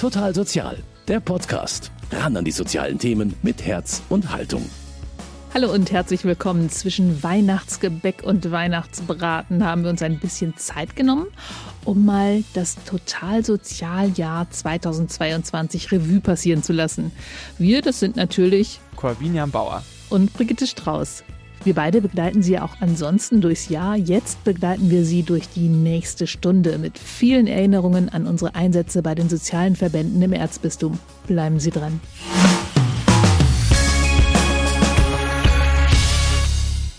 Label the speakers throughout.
Speaker 1: Total Sozial, der Podcast. Ran an die sozialen Themen mit Herz und Haltung.
Speaker 2: Hallo und herzlich willkommen. Zwischen Weihnachtsgebäck und Weihnachtsbraten haben wir uns ein bisschen Zeit genommen, um mal das Totalsozialjahr 2022 Revue passieren zu lassen. Wir, das sind natürlich
Speaker 3: Corbinian Bauer
Speaker 2: und Brigitte Strauß. Wir beide begleiten Sie auch ansonsten durchs Jahr. Jetzt begleiten wir Sie durch die nächste Stunde mit vielen Erinnerungen an unsere Einsätze bei den sozialen Verbänden im Erzbistum. Bleiben Sie dran.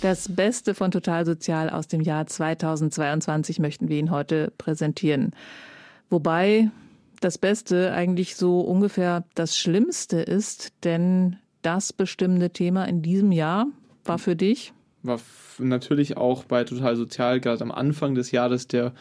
Speaker 2: Das Beste von Total Sozial aus dem Jahr 2022 möchten wir Ihnen heute präsentieren. Wobei das Beste eigentlich so ungefähr das Schlimmste ist, denn das bestimmende Thema in diesem Jahr war für dich?
Speaker 3: War natürlich auch bei Total Sozial gerade am Anfang des Jahres der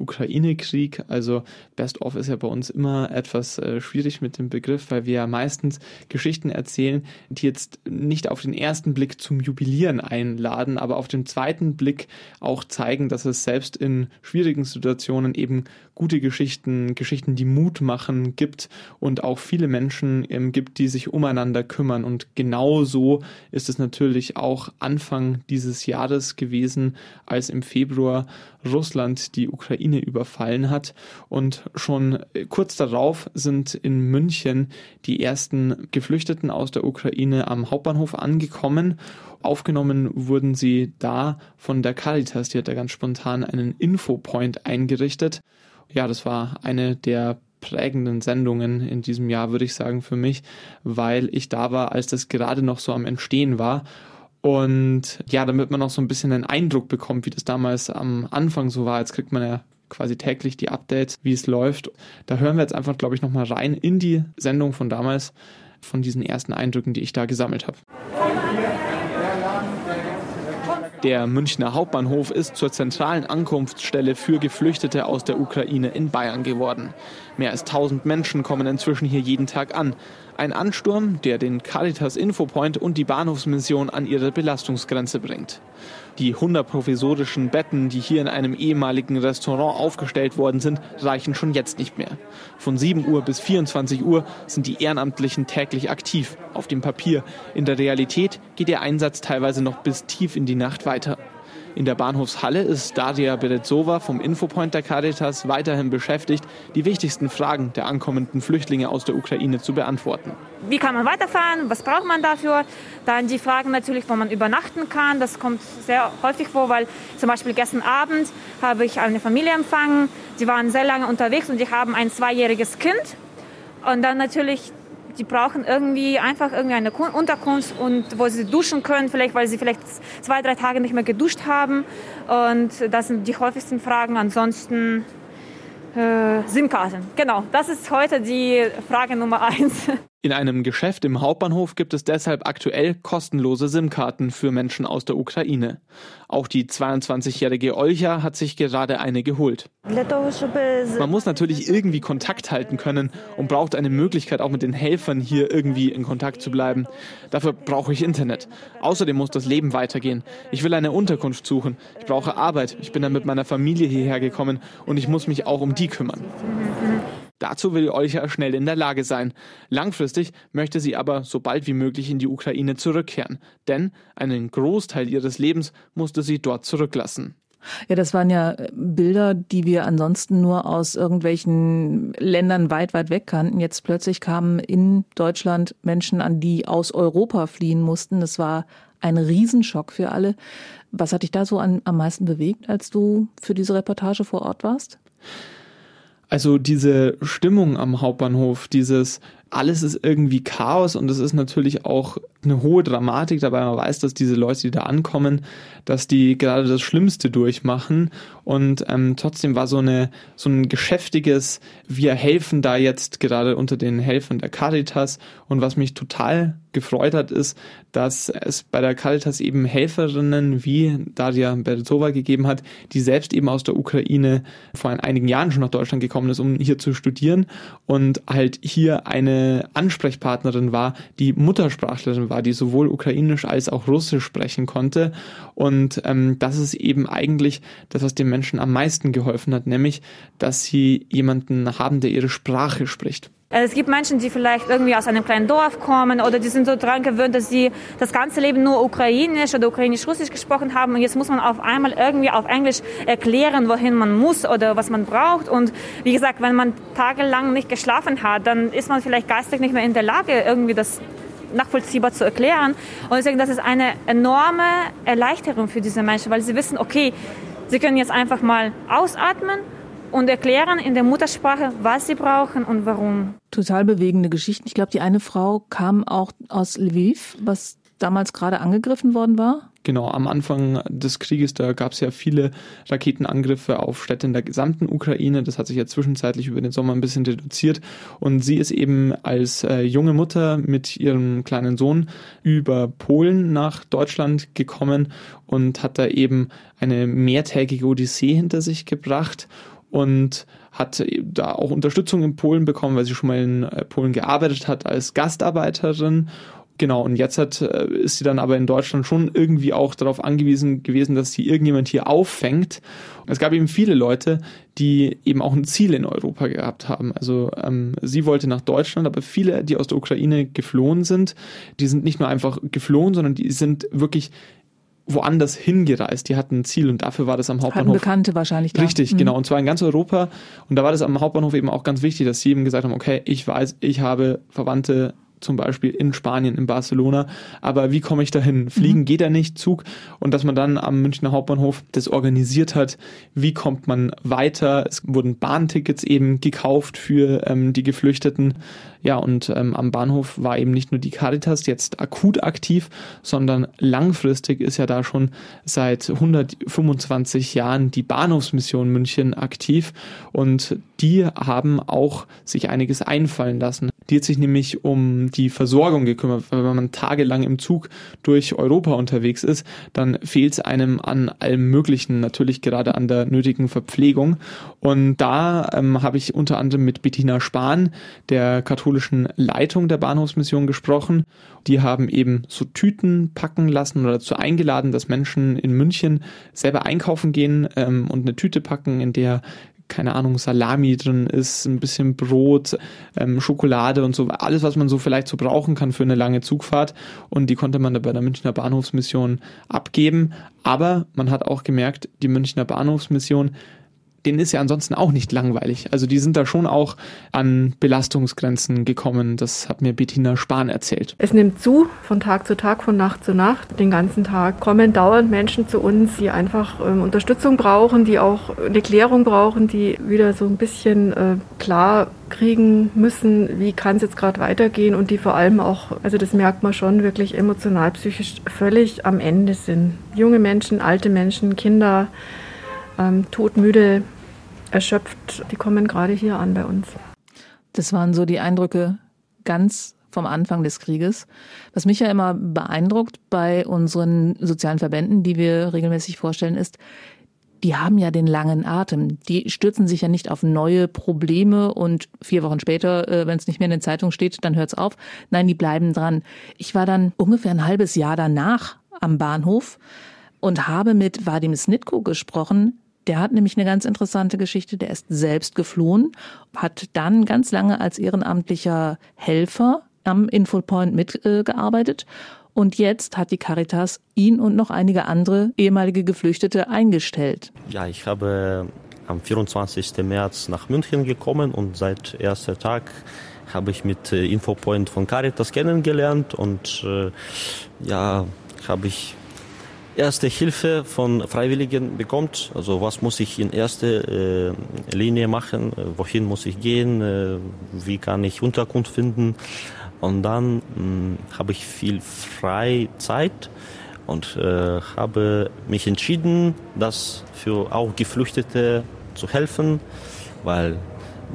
Speaker 3: Ukraine-Krieg. Also Best of ist ja bei uns immer etwas äh, schwierig mit dem Begriff, weil wir ja meistens Geschichten erzählen, die jetzt nicht auf den ersten Blick zum Jubilieren einladen, aber auf den zweiten Blick auch zeigen, dass es selbst in schwierigen Situationen eben gute Geschichten, Geschichten, die Mut machen, gibt und auch viele Menschen ähm, gibt, die sich umeinander kümmern. Und genau so ist es natürlich auch Anfang dieses Jahres gewesen, als im Februar Russland die Ukraine überfallen hat. Und schon kurz darauf sind in München die ersten Geflüchteten aus der Ukraine am Hauptbahnhof angekommen. Aufgenommen wurden sie da von der Caritas, die hat da ganz spontan einen Infopoint eingerichtet ja, das war eine der prägenden Sendungen in diesem Jahr, würde ich sagen, für mich, weil ich da war, als das gerade noch so am Entstehen war. Und ja, damit man auch so ein bisschen einen Eindruck bekommt, wie das damals am Anfang so war. Jetzt kriegt man ja quasi täglich die Updates, wie es läuft. Da hören wir jetzt einfach, glaube ich, nochmal rein in die Sendung von damals, von diesen ersten Eindrücken, die ich da gesammelt habe. Der Münchner Hauptbahnhof ist zur zentralen Ankunftsstelle für Geflüchtete aus der Ukraine in Bayern geworden. Mehr als 1000 Menschen kommen inzwischen hier jeden Tag an. Ein Ansturm, der den Caritas Infopoint und die Bahnhofsmission an ihre Belastungsgrenze bringt. Die 100 provisorischen Betten, die hier in einem ehemaligen Restaurant aufgestellt worden sind, reichen schon jetzt nicht mehr. Von 7 Uhr bis 24 Uhr sind die Ehrenamtlichen täglich aktiv, auf dem Papier. In der Realität geht der Einsatz teilweise noch bis tief in die Nacht weiter. In der Bahnhofshalle ist Daria Berezova vom Infopoint der Caritas weiterhin beschäftigt, die wichtigsten Fragen der ankommenden Flüchtlinge aus der Ukraine zu beantworten.
Speaker 4: Wie kann man weiterfahren? Was braucht man dafür? Dann die Fragen natürlich, wo man übernachten kann. Das kommt sehr häufig vor, weil zum Beispiel gestern Abend habe ich eine Familie empfangen. Die waren sehr lange unterwegs und die haben ein zweijähriges Kind. Und dann natürlich die brauchen irgendwie einfach irgendwie eine Unterkunft und wo sie duschen können, vielleicht weil sie vielleicht zwei, drei Tage nicht mehr geduscht haben. Und das sind die häufigsten Fragen. Ansonsten äh, SIM-Karten. Genau, das ist heute die Frage Nummer eins.
Speaker 3: In einem Geschäft im Hauptbahnhof gibt es deshalb aktuell kostenlose SIM-Karten für Menschen aus der Ukraine. Auch die 22-jährige Olcha hat sich gerade eine geholt. Man muss natürlich irgendwie Kontakt halten können und braucht eine Möglichkeit, auch mit den Helfern hier irgendwie in Kontakt zu bleiben. Dafür brauche ich Internet. Außerdem muss das Leben weitergehen. Ich will eine Unterkunft suchen. Ich brauche Arbeit. Ich bin dann mit meiner Familie hierher gekommen und ich muss mich auch um die kümmern. Dazu will Olcha schnell in der Lage sein. Langfristig möchte sie aber so bald wie möglich in die Ukraine zurückkehren, denn einen Großteil ihres Lebens musste sie dort zurücklassen.
Speaker 2: Ja, das waren ja Bilder, die wir ansonsten nur aus irgendwelchen Ländern weit, weit weg kannten. Jetzt plötzlich kamen in Deutschland Menschen an, die aus Europa fliehen mussten. Das war ein Riesenschock für alle. Was hat dich da so an, am meisten bewegt, als du für diese Reportage vor Ort warst?
Speaker 3: Also diese Stimmung am Hauptbahnhof, dieses alles ist irgendwie Chaos und es ist natürlich auch eine hohe Dramatik dabei. Man weiß, dass diese Leute, die da ankommen, dass die gerade das Schlimmste durchmachen und ähm, trotzdem war so eine so ein geschäftiges, wir helfen da jetzt gerade unter den Helfern der Caritas und was mich total gefreut hat, ist, dass es bei der Caritas eben Helferinnen wie Daria Berezova gegeben hat, die selbst eben aus der Ukraine vor einigen Jahren schon nach Deutschland gekommen ist, um hier zu studieren und halt hier eine Ansprechpartnerin war, die Muttersprachlerin war, die sowohl ukrainisch als auch russisch sprechen konnte. Und ähm, das ist eben eigentlich das, was den Menschen am meisten geholfen hat, nämlich, dass sie jemanden haben, der ihre Sprache spricht.
Speaker 4: Äh, es gibt Menschen, die vielleicht irgendwie aus einem kleinen Dorf kommen oder die sind so daran gewöhnt, dass sie das ganze Leben nur ukrainisch oder ukrainisch-russisch gesprochen haben und jetzt muss man auf einmal irgendwie auf Englisch erklären, wohin man muss oder was man braucht. Und wie gesagt, wenn man tagelang nicht geschlafen hat, dann ist man vielleicht geistig nicht mehr in der Lage, irgendwie das nachvollziehbar zu erklären. Und deswegen, das ist eine enorme Erleichterung für diese Menschen, weil sie wissen, okay, sie können jetzt einfach mal ausatmen und erklären in der Muttersprache, was sie brauchen und warum.
Speaker 2: Total bewegende Geschichten. Ich glaube, die eine Frau kam auch aus Lviv, was damals gerade angegriffen worden war.
Speaker 3: Genau, am Anfang des Krieges, da gab es ja viele Raketenangriffe auf Städte in der gesamten Ukraine. Das hat sich ja zwischenzeitlich über den Sommer ein bisschen reduziert. Und sie ist eben als äh, junge Mutter mit ihrem kleinen Sohn über Polen nach Deutschland gekommen und hat da eben eine mehrtägige Odyssee hinter sich gebracht und hat da auch Unterstützung in Polen bekommen, weil sie schon mal in äh, Polen gearbeitet hat als Gastarbeiterin. Genau, und jetzt hat, äh, ist sie dann aber in Deutschland schon irgendwie auch darauf angewiesen gewesen, dass sie irgendjemand hier auffängt. Es gab eben viele Leute, die eben auch ein Ziel in Europa gehabt haben. Also ähm, sie wollte nach Deutschland, aber viele, die aus der Ukraine geflohen sind, die sind nicht nur einfach geflohen, sondern die sind wirklich woanders hingereist. Die hatten ein Ziel und dafür war das am Hauptbahnhof.
Speaker 2: Hatten Bekannte wahrscheinlich.
Speaker 3: Da. Richtig, mhm. genau. Und zwar in ganz Europa. Und da war das am Hauptbahnhof eben auch ganz wichtig, dass sie eben gesagt haben, okay, ich weiß, ich habe Verwandte zum Beispiel in Spanien, in Barcelona. Aber wie komme ich dahin? Fliegen mhm. geht da nicht, Zug. Und dass man dann am Münchner Hauptbahnhof das organisiert hat, wie kommt man weiter? Es wurden Bahntickets eben gekauft für ähm, die Geflüchteten. Ja, und ähm, am Bahnhof war eben nicht nur die Caritas jetzt akut aktiv, sondern langfristig ist ja da schon seit 125 Jahren die Bahnhofsmission München aktiv und die haben auch sich einiges einfallen lassen. Die hat sich nämlich um die Versorgung gekümmert. Wenn man tagelang im Zug durch Europa unterwegs ist, dann fehlt es einem an allem Möglichen, natürlich gerade an der nötigen Verpflegung. Und da ähm, habe ich unter anderem mit Bettina Spahn, der katholischen Leitung der Bahnhofsmission, gesprochen. Die haben eben so Tüten packen lassen oder dazu eingeladen, dass Menschen in München selber einkaufen gehen ähm, und eine Tüte packen, in der keine Ahnung, Salami drin ist, ein bisschen Brot, ähm, Schokolade und so, alles, was man so vielleicht so brauchen kann für eine lange Zugfahrt. Und die konnte man da bei der Münchner Bahnhofsmission abgeben. Aber man hat auch gemerkt, die Münchner Bahnhofsmission denen ist ja ansonsten auch nicht langweilig. Also die sind da schon auch an Belastungsgrenzen gekommen. Das hat mir Bettina Spahn erzählt.
Speaker 5: Es nimmt zu von Tag zu Tag, von Nacht zu Nacht. Den ganzen Tag kommen dauernd Menschen zu uns, die einfach ähm, Unterstützung brauchen, die auch eine Klärung brauchen, die wieder so ein bisschen äh, klar kriegen müssen, wie kann es jetzt gerade weitergehen und die vor allem auch, also das merkt man schon, wirklich emotional, psychisch völlig am Ende sind. Junge Menschen, alte Menschen, Kinder, ähm, todmüde, erschöpft, die kommen gerade hier an bei uns.
Speaker 2: Das waren so die Eindrücke ganz vom Anfang des Krieges. Was mich ja immer beeindruckt bei unseren sozialen Verbänden, die wir regelmäßig vorstellen, ist, die haben ja den langen Atem. Die stürzen sich ja nicht auf neue Probleme und vier Wochen später, äh, wenn es nicht mehr in der Zeitung steht, dann hört's auf. Nein, die bleiben dran. Ich war dann ungefähr ein halbes Jahr danach am Bahnhof und habe mit Vadim Snitko gesprochen, der hat nämlich eine ganz interessante Geschichte. Der ist selbst geflohen, hat dann ganz lange als ehrenamtlicher Helfer am Infopoint mitgearbeitet. Und jetzt hat die Caritas ihn und noch einige andere ehemalige Geflüchtete eingestellt.
Speaker 6: Ja, ich habe am 24. März nach München gekommen und seit erster Tag habe ich mit äh, Infopoint von Caritas kennengelernt und äh, ja, habe ich erste Hilfe von Freiwilligen bekommt. Also was muss ich in erster äh, Linie machen, äh, wohin muss ich gehen, äh, wie kann ich Unterkunft finden. Und dann habe ich viel Freizeit und äh, habe mich entschieden, das für auch Geflüchtete zu helfen, weil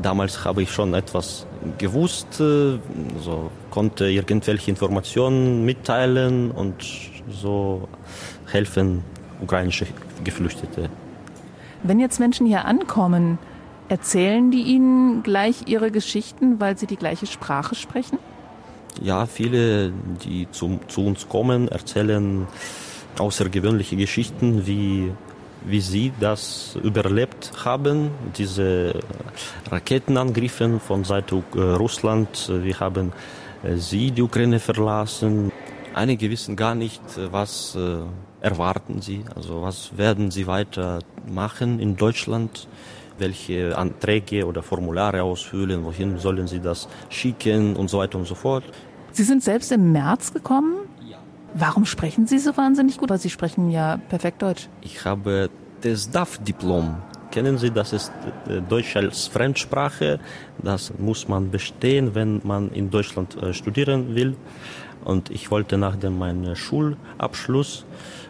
Speaker 6: damals habe ich schon etwas gewusst, äh, so konnte irgendwelche Informationen mitteilen und so helfen ukrainische Geflüchtete.
Speaker 2: Wenn jetzt Menschen hier ankommen, erzählen die ihnen gleich ihre Geschichten, weil sie die gleiche Sprache sprechen?
Speaker 6: Ja, viele, die zu, zu uns kommen, erzählen außergewöhnliche Geschichten, wie wie sie das überlebt haben, diese Raketenangriffe von Seite äh, Russland. Wir haben äh, sie, die Ukraine, verlassen. Einige wissen gar nicht, äh, was erwarten sie, also was werden sie weiter machen in Deutschland welche Anträge oder Formulare ausfüllen, wohin sollen sie das schicken und so weiter und so fort.
Speaker 2: Sie sind selbst im März gekommen. Warum sprechen Sie so wahnsinnig gut? Weil Sie sprechen ja perfekt Deutsch.
Speaker 6: Ich habe das DAF-Diplom. Kennen Sie, das ist äh, Deutsch als Fremdsprache. Das muss man bestehen, wenn man in Deutschland äh, studieren will. Und ich wollte nach dem meinem Schulabschluss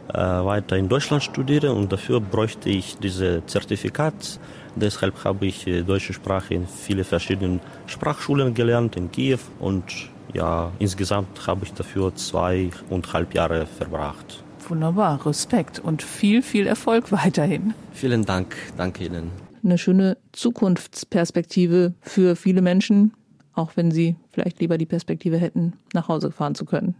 Speaker 6: äh, weiter in Deutschland studieren und dafür bräuchte ich dieses Zertifikat. Deshalb habe ich deutsche Sprache in viele verschiedenen Sprachschulen gelernt in Kiew und ja, insgesamt habe ich dafür zweieinhalb Jahre verbracht.
Speaker 2: Wunderbar, Respekt und viel, viel Erfolg weiterhin.
Speaker 6: Vielen Dank, danke Ihnen.
Speaker 2: Eine schöne Zukunftsperspektive für viele Menschen, auch wenn sie vielleicht lieber die Perspektive hätten, nach Hause fahren zu können.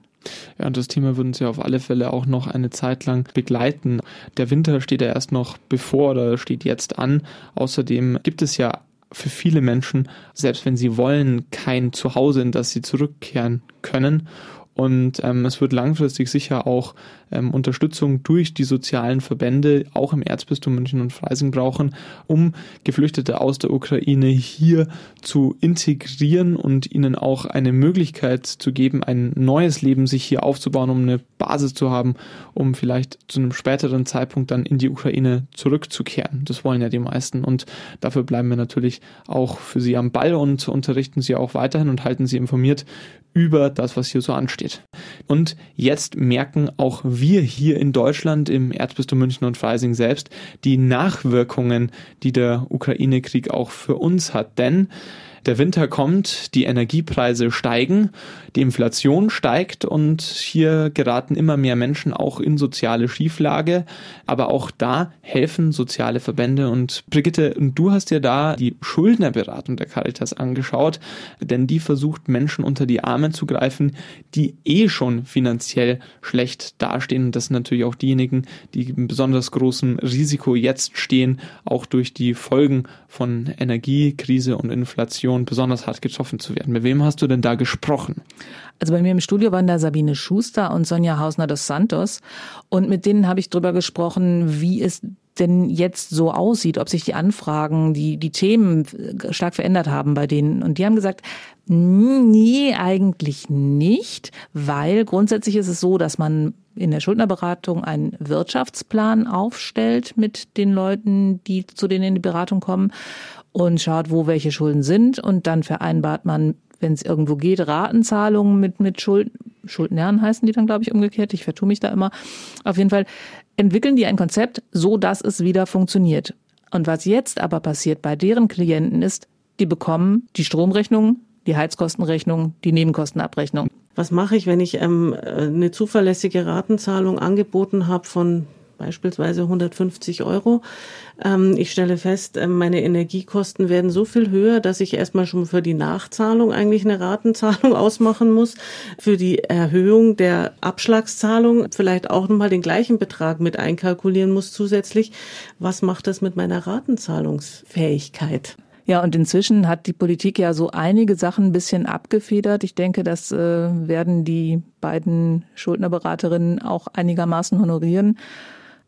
Speaker 3: Ja, und das Thema würden Sie auf alle Fälle auch noch eine Zeit lang begleiten. Der Winter steht ja erst noch bevor oder steht jetzt an. Außerdem gibt es ja für viele Menschen, selbst wenn sie wollen, kein Zuhause, in das sie zurückkehren können. Und ähm, es wird langfristig sicher auch ähm, Unterstützung durch die sozialen Verbände, auch im Erzbistum München und Freising brauchen, um Geflüchtete aus der Ukraine hier zu integrieren und ihnen auch eine Möglichkeit zu geben, ein neues Leben sich hier aufzubauen, um eine Basis zu haben, um vielleicht zu einem späteren Zeitpunkt dann in die Ukraine zurückzukehren. Das wollen ja die meisten und dafür bleiben wir natürlich auch für Sie am Ball und unterrichten Sie auch weiterhin und halten Sie informiert über das, was hier so ansteht. Und jetzt merken auch wir hier in Deutschland im Erzbistum München und Freising selbst die Nachwirkungen, die der Ukraine-Krieg auch für uns hat. Denn der Winter kommt, die Energiepreise steigen, die Inflation steigt und hier geraten immer mehr Menschen auch in soziale Schieflage. Aber auch da helfen soziale Verbände. Und Brigitte, du hast dir da die Schuldnerberatung der Caritas angeschaut, denn die versucht Menschen unter die Arme zu greifen, die eh schon finanziell schlecht dastehen. Und das sind natürlich auch diejenigen, die in besonders großem Risiko jetzt stehen, auch durch die Folgen von Energiekrise und Inflation besonders hart getroffen zu werden. Mit wem hast du denn da gesprochen?
Speaker 2: Also bei mir im Studio waren da Sabine Schuster und Sonja Hausner dos Santos. Und mit denen habe ich drüber gesprochen, wie es denn jetzt so aussieht, ob sich die Anfragen, die, die Themen stark verändert haben bei denen. Und die haben gesagt, nee, eigentlich nicht, weil grundsätzlich ist es so, dass man in der Schuldnerberatung einen Wirtschaftsplan aufstellt mit den Leuten, die zu denen in die Beratung kommen und schaut, wo welche Schulden sind und dann vereinbart man, wenn es irgendwo geht, Ratenzahlungen mit, mit Schuld, Schuldnern heißen die dann, glaube ich, umgekehrt. Ich vertue mich da immer. Auf jeden Fall entwickeln die ein Konzept, so dass es wieder funktioniert. Und was jetzt aber passiert bei deren Klienten ist, die bekommen die Stromrechnung, die Heizkostenrechnung, die Nebenkostenabrechnung.
Speaker 7: Was mache ich, wenn ich ähm, eine zuverlässige Ratenzahlung angeboten habe von beispielsweise 150 Euro. Ähm, ich stelle fest, äh, meine Energiekosten werden so viel höher, dass ich erstmal schon für die Nachzahlung eigentlich eine Ratenzahlung ausmachen muss. Für die Erhöhung der Abschlagszahlung vielleicht auch nochmal den gleichen Betrag mit einkalkulieren muss zusätzlich. Was macht das mit meiner Ratenzahlungsfähigkeit?
Speaker 2: Ja, und inzwischen hat die Politik ja so einige Sachen ein bisschen abgefedert. Ich denke, das äh, werden die beiden Schuldnerberaterinnen auch einigermaßen honorieren.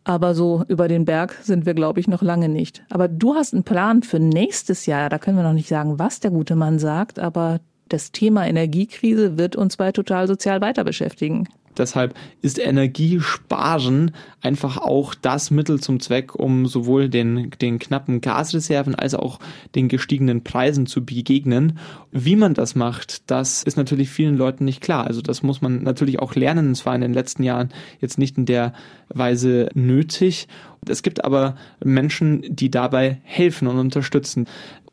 Speaker 2: Aber so über den Berg sind wir, glaube ich, noch lange nicht. Aber du hast einen Plan für nächstes Jahr. Da können wir noch nicht sagen, was der gute Mann sagt, aber das Thema Energiekrise wird uns bei Total Sozial weiter beschäftigen.
Speaker 3: Deshalb ist Energiesparen einfach auch das Mittel zum Zweck, um sowohl den, den knappen Gasreserven als auch den gestiegenen Preisen zu begegnen. Wie man das macht, das ist natürlich vielen Leuten nicht klar. Also das muss man natürlich auch lernen. Es war in den letzten Jahren jetzt nicht in der Weise nötig. Es gibt aber Menschen, die dabei helfen und unterstützen.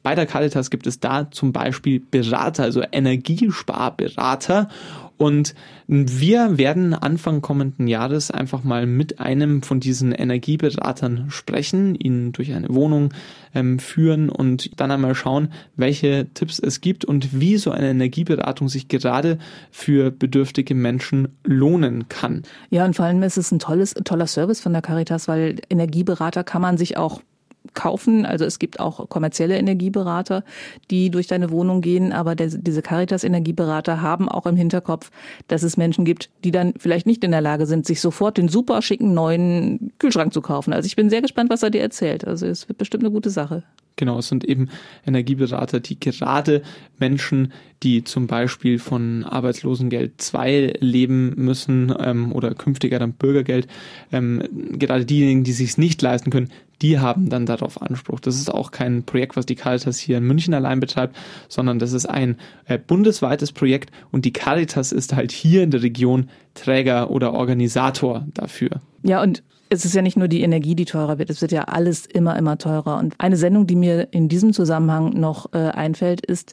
Speaker 3: Bei der Caritas gibt es da zum Beispiel Berater, also Energiesparberater. Und wir werden Anfang kommenden Jahres einfach mal mit einem von diesen Energieberatern sprechen, ihn durch eine Wohnung ähm, führen und dann einmal schauen, welche Tipps es gibt und wie so eine Energieberatung sich gerade für bedürftige Menschen lohnen kann.
Speaker 2: Ja, und vor allem ist es ein tolles, toller Service von der Caritas, weil Energieberater kann man sich auch kaufen. Also es gibt auch kommerzielle Energieberater, die durch deine Wohnung gehen, aber der, diese Caritas-Energieberater haben auch im Hinterkopf, dass es Menschen gibt, die dann vielleicht nicht in der Lage sind, sich sofort den super schicken neuen Kühlschrank zu kaufen. Also ich bin sehr gespannt, was er dir erzählt. Also es wird bestimmt eine gute Sache.
Speaker 3: Genau, es sind eben Energieberater, die gerade Menschen, die zum Beispiel von Arbeitslosengeld 2 leben müssen ähm, oder künftiger dann Bürgergeld, ähm, gerade diejenigen, die sich nicht leisten können, die haben dann darauf Anspruch. Das ist auch kein Projekt, was die Caritas hier in München allein betreibt, sondern das ist ein äh, bundesweites Projekt und die Caritas ist halt hier in der Region Träger oder Organisator dafür.
Speaker 2: Ja, und es ist ja nicht nur die Energie, die teurer wird, es wird ja alles immer, immer teurer. Und eine Sendung, die mir in diesem Zusammenhang noch äh, einfällt, ist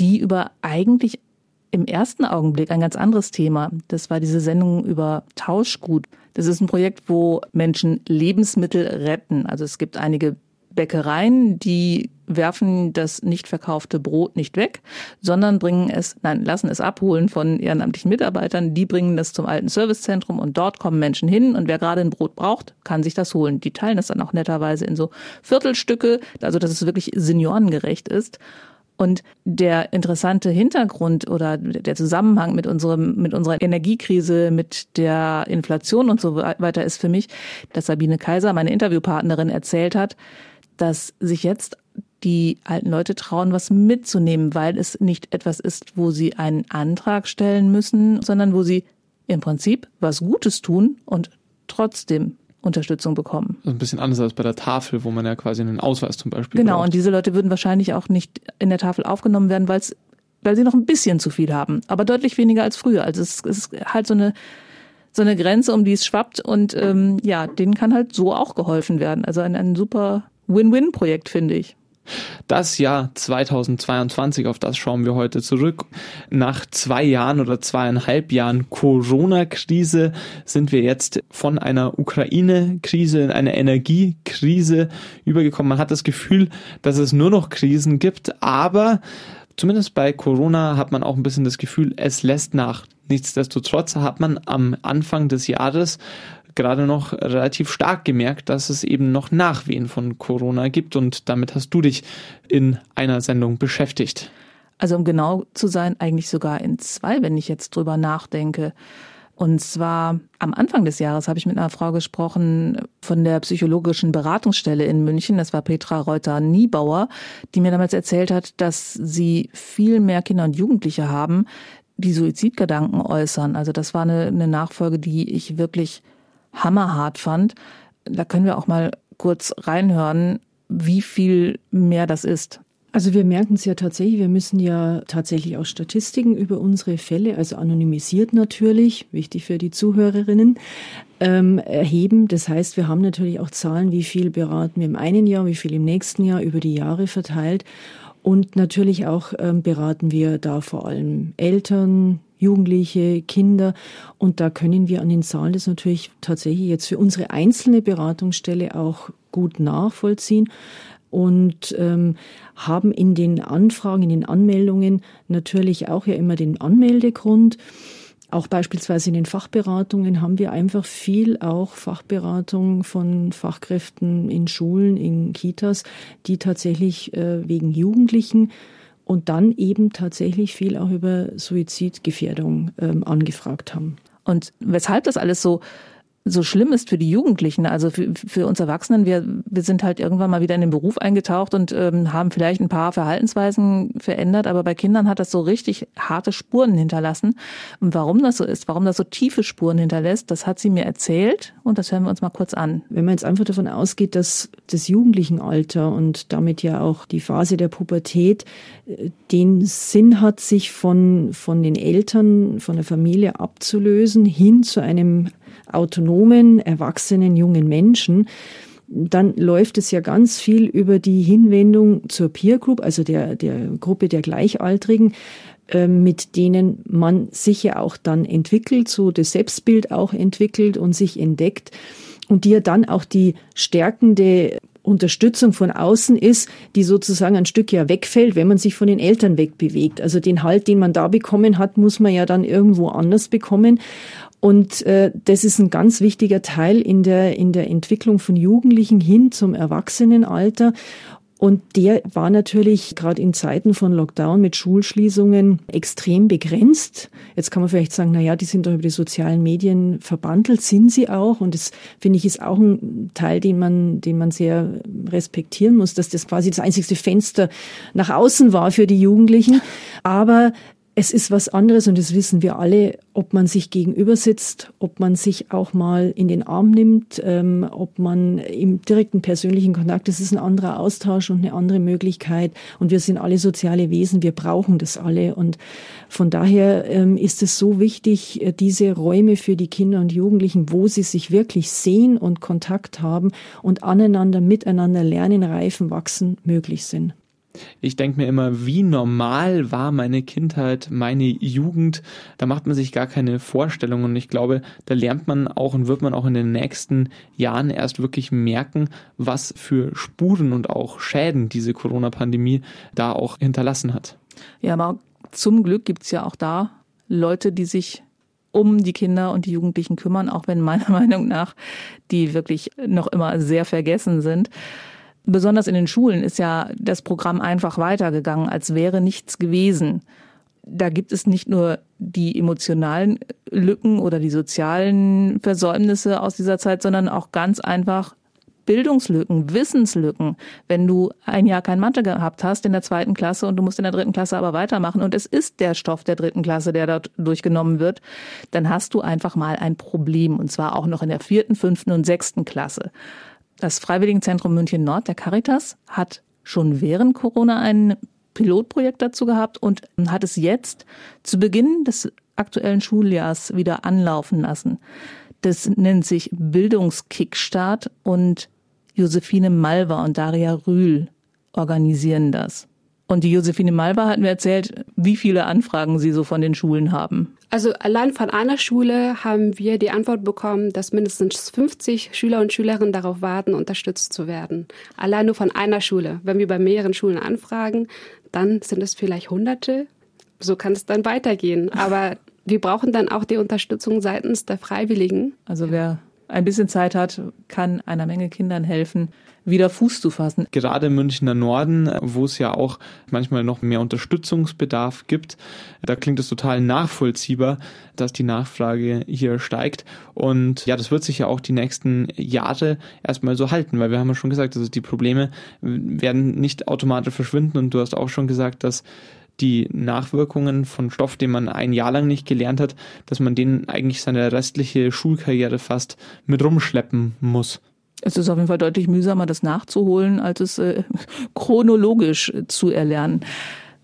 Speaker 2: die über eigentlich im ersten Augenblick ein ganz anderes Thema. Das war diese Sendung über Tauschgut. Das ist ein Projekt, wo Menschen Lebensmittel retten. Also es gibt einige Bäckereien, die werfen das nicht verkaufte Brot nicht weg, sondern bringen es, nein, lassen es abholen von ehrenamtlichen Mitarbeitern. Die bringen das zum alten Servicezentrum und dort kommen Menschen hin und wer gerade ein Brot braucht, kann sich das holen. Die teilen das dann auch netterweise in so Viertelstücke, also dass es wirklich seniorengerecht ist. Und der interessante Hintergrund oder der Zusammenhang mit unserem, mit unserer Energiekrise, mit der Inflation und so weiter ist für mich, dass Sabine Kaiser, meine Interviewpartnerin, erzählt hat, dass sich jetzt die alten Leute trauen, was mitzunehmen, weil es nicht etwas ist, wo sie einen Antrag stellen müssen, sondern wo sie im Prinzip was Gutes tun und trotzdem Unterstützung bekommen.
Speaker 3: ein bisschen anders als bei der Tafel, wo man ja quasi einen Ausweis zum Beispiel
Speaker 2: Genau,
Speaker 3: braucht.
Speaker 2: und diese Leute würden wahrscheinlich auch nicht in der Tafel aufgenommen werden, weil weil sie noch ein bisschen zu viel haben, aber deutlich weniger als früher. Also es, es ist halt so eine so eine Grenze, um die es schwappt und ähm, ja, denen kann halt so auch geholfen werden. Also ein, ein super Win-Win-Projekt, finde ich.
Speaker 3: Das Jahr 2022, auf das schauen wir heute zurück. Nach zwei Jahren oder zweieinhalb Jahren Corona-Krise sind wir jetzt von einer Ukraine-Krise in eine Energiekrise übergekommen. Man hat das Gefühl, dass es nur noch Krisen gibt, aber zumindest bei Corona hat man auch ein bisschen das Gefühl, es lässt nach. Nichtsdestotrotz hat man am Anfang des Jahres gerade noch relativ stark gemerkt, dass es eben noch Nachwehen von Corona gibt und damit hast du dich in einer Sendung beschäftigt.
Speaker 2: Also um genau zu sein, eigentlich sogar in zwei, wenn ich jetzt drüber nachdenke. Und zwar am Anfang des Jahres habe ich mit einer Frau gesprochen von der psychologischen Beratungsstelle in München. Das war Petra Reuter-Niebauer, die mir damals erzählt hat, dass sie viel mehr Kinder und Jugendliche haben, die Suizidgedanken äußern. Also das war eine, eine Nachfolge, die ich wirklich hammerhart fand. Da können wir auch mal kurz reinhören, wie viel mehr das ist.
Speaker 8: Also wir merken es ja tatsächlich, wir müssen ja tatsächlich auch Statistiken über unsere Fälle, also anonymisiert natürlich, wichtig für die Zuhörerinnen, ähm, erheben. Das heißt, wir haben natürlich auch Zahlen, wie viel beraten wir im einen Jahr, wie viel im nächsten Jahr, über die Jahre verteilt. Und natürlich auch ähm, beraten wir da vor allem Eltern, Jugendliche, Kinder. Und da können wir an den Zahlen das natürlich tatsächlich jetzt für unsere einzelne Beratungsstelle auch gut nachvollziehen und ähm, haben in den Anfragen, in den Anmeldungen natürlich auch ja immer den Anmeldegrund. Auch beispielsweise in den Fachberatungen haben wir einfach viel auch Fachberatung von Fachkräften in Schulen, in Kitas, die tatsächlich äh, wegen Jugendlichen und dann eben tatsächlich viel auch über Suizidgefährdung ähm, angefragt haben.
Speaker 2: Und weshalb das alles so so schlimm ist für die Jugendlichen, also für, für uns Erwachsenen, wir, wir sind halt irgendwann mal wieder in den Beruf eingetaucht und ähm, haben vielleicht ein paar Verhaltensweisen verändert, aber bei Kindern hat das so richtig harte Spuren hinterlassen. Und warum das so ist, warum das so tiefe Spuren hinterlässt, das hat sie mir erzählt und das hören wir uns mal kurz an.
Speaker 8: Wenn man jetzt einfach davon ausgeht, dass das Jugendlichenalter und damit ja auch die Phase der Pubertät äh, den Sinn hat, sich von, von den Eltern, von der Familie abzulösen, hin zu einem autonomen, erwachsenen jungen Menschen, dann läuft es ja ganz viel über die Hinwendung zur Peer Group, also der, der Gruppe der Gleichaltrigen, ähm, mit denen man sich ja auch dann entwickelt, so das Selbstbild auch entwickelt und sich entdeckt und die ja dann auch die stärkende Unterstützung von außen ist, die sozusagen ein Stück ja wegfällt, wenn man sich von den Eltern wegbewegt. Also den Halt, den man da bekommen hat, muss man ja dann irgendwo anders bekommen. Und äh, das ist ein ganz wichtiger Teil in der, in der Entwicklung von Jugendlichen hin zum Erwachsenenalter. Und der war natürlich gerade in Zeiten von Lockdown mit Schulschließungen extrem begrenzt. Jetzt kann man vielleicht sagen, na ja, die sind doch über die sozialen Medien verbandelt, sind sie auch. Und das finde ich ist auch ein Teil, den man, den man sehr respektieren muss, dass das quasi das einzigste Fenster nach außen war für die Jugendlichen. Aber es ist was anderes und das wissen wir alle, ob man sich gegenüber sitzt, ob man sich auch mal in den Arm nimmt, ähm, ob man im direkten persönlichen Kontakt, das ist ein anderer Austausch und eine andere Möglichkeit. Und wir sind alle soziale Wesen, wir brauchen das alle. Und von daher ähm, ist es so wichtig, äh, diese Räume für die Kinder und Jugendlichen, wo sie sich wirklich sehen und Kontakt haben und aneinander, miteinander lernen, reifen, wachsen, möglich sind.
Speaker 3: Ich denke mir immer, wie normal war meine Kindheit, meine Jugend. Da macht man sich gar keine Vorstellung und ich glaube, da lernt man auch und wird man auch in den nächsten Jahren erst wirklich merken, was für Spuren und auch Schäden diese Corona-Pandemie da auch hinterlassen hat.
Speaker 2: Ja, aber zum Glück gibt es ja auch da Leute, die sich um die Kinder und die Jugendlichen kümmern, auch wenn meiner Meinung nach die wirklich noch immer sehr vergessen sind besonders in den Schulen ist ja das Programm einfach weitergegangen, als wäre nichts gewesen. Da gibt es nicht nur die emotionalen Lücken oder die sozialen Versäumnisse aus dieser Zeit, sondern auch ganz einfach Bildungslücken, Wissenslücken. Wenn du ein Jahr kein Mathe gehabt hast in der zweiten Klasse und du musst in der dritten Klasse aber weitermachen und es ist der Stoff der dritten Klasse, der dort durchgenommen wird, dann hast du einfach mal ein Problem und zwar auch noch in der vierten, fünften und sechsten Klasse. Das Freiwilligenzentrum München Nord, der Caritas, hat schon während Corona ein Pilotprojekt dazu gehabt und hat es jetzt zu Beginn des aktuellen Schuljahrs wieder anlaufen lassen. Das nennt sich Bildungskickstart und Josephine Malva und Daria Rühl organisieren das. Und die Josephine Malva hat mir erzählt, wie viele Anfragen sie so von den Schulen haben.
Speaker 9: Also allein von einer Schule haben wir die Antwort bekommen, dass mindestens 50 Schüler und Schülerinnen darauf warten, unterstützt zu werden. Allein nur von einer Schule. Wenn wir bei mehreren Schulen anfragen, dann sind es vielleicht Hunderte. So kann es dann weitergehen. Aber wir brauchen dann auch die Unterstützung seitens der Freiwilligen.
Speaker 2: Also wer ein bisschen Zeit hat, kann einer Menge Kindern helfen, wieder Fuß zu fassen.
Speaker 3: Gerade im Münchner Norden, wo es ja auch manchmal noch mehr Unterstützungsbedarf gibt, da klingt es total nachvollziehbar, dass die Nachfrage hier steigt. Und ja, das wird sich ja auch die nächsten Jahre erstmal so halten, weil wir haben ja schon gesagt, also die Probleme werden nicht automatisch verschwinden. Und du hast auch schon gesagt, dass die Nachwirkungen von Stoff, den man ein Jahr lang nicht gelernt hat, dass man den eigentlich seine restliche Schulkarriere fast mit rumschleppen muss.
Speaker 2: Es ist auf jeden Fall deutlich mühsamer, das nachzuholen, als es äh, chronologisch zu erlernen.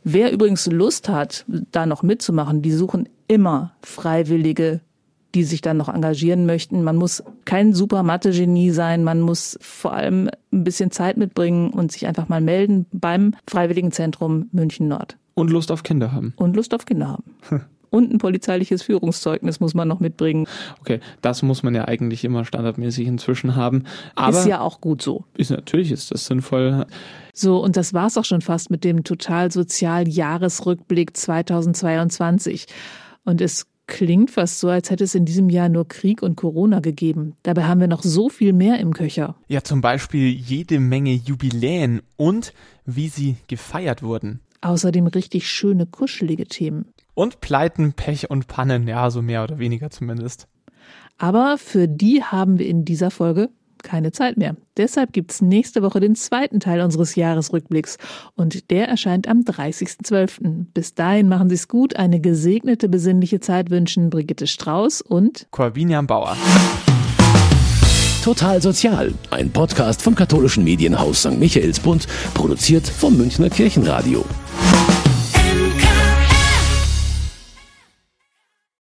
Speaker 2: Wer übrigens Lust hat, da noch mitzumachen, die suchen immer Freiwillige, die sich dann noch engagieren möchten. Man muss kein super Mathe-Genie sein, man muss vor allem ein bisschen Zeit mitbringen und sich einfach mal melden beim Freiwilligenzentrum München Nord.
Speaker 3: Und Lust auf Kinder haben.
Speaker 2: Und Lust auf Kinder haben. Und ein polizeiliches Führungszeugnis muss man noch mitbringen.
Speaker 3: Okay, das muss man ja eigentlich immer standardmäßig inzwischen haben. Aber
Speaker 2: ist ja auch gut so.
Speaker 3: Ist natürlich ist das sinnvoll.
Speaker 2: So, und das war's auch schon fast mit dem Total Sozial Jahresrückblick 2022. Und es klingt fast so, als hätte es in diesem Jahr nur Krieg und Corona gegeben. Dabei haben wir noch so viel mehr im Köcher.
Speaker 3: Ja, zum Beispiel jede Menge Jubiläen und wie sie gefeiert wurden.
Speaker 2: Außerdem richtig schöne, kuschelige Themen.
Speaker 3: Und Pleiten, Pech und Pannen, ja, so mehr oder weniger zumindest.
Speaker 2: Aber für die haben wir in dieser Folge keine Zeit mehr. Deshalb gibt's nächste Woche den zweiten Teil unseres Jahresrückblicks und der erscheint am 30.12. Bis dahin machen Sie's gut, eine gesegnete, besinnliche Zeit wünschen Brigitte Strauß und
Speaker 3: Corvinian Bauer.
Speaker 1: Total Sozial, ein Podcast vom katholischen Medienhaus St. Michaelsbund, produziert vom Münchner Kirchenradio.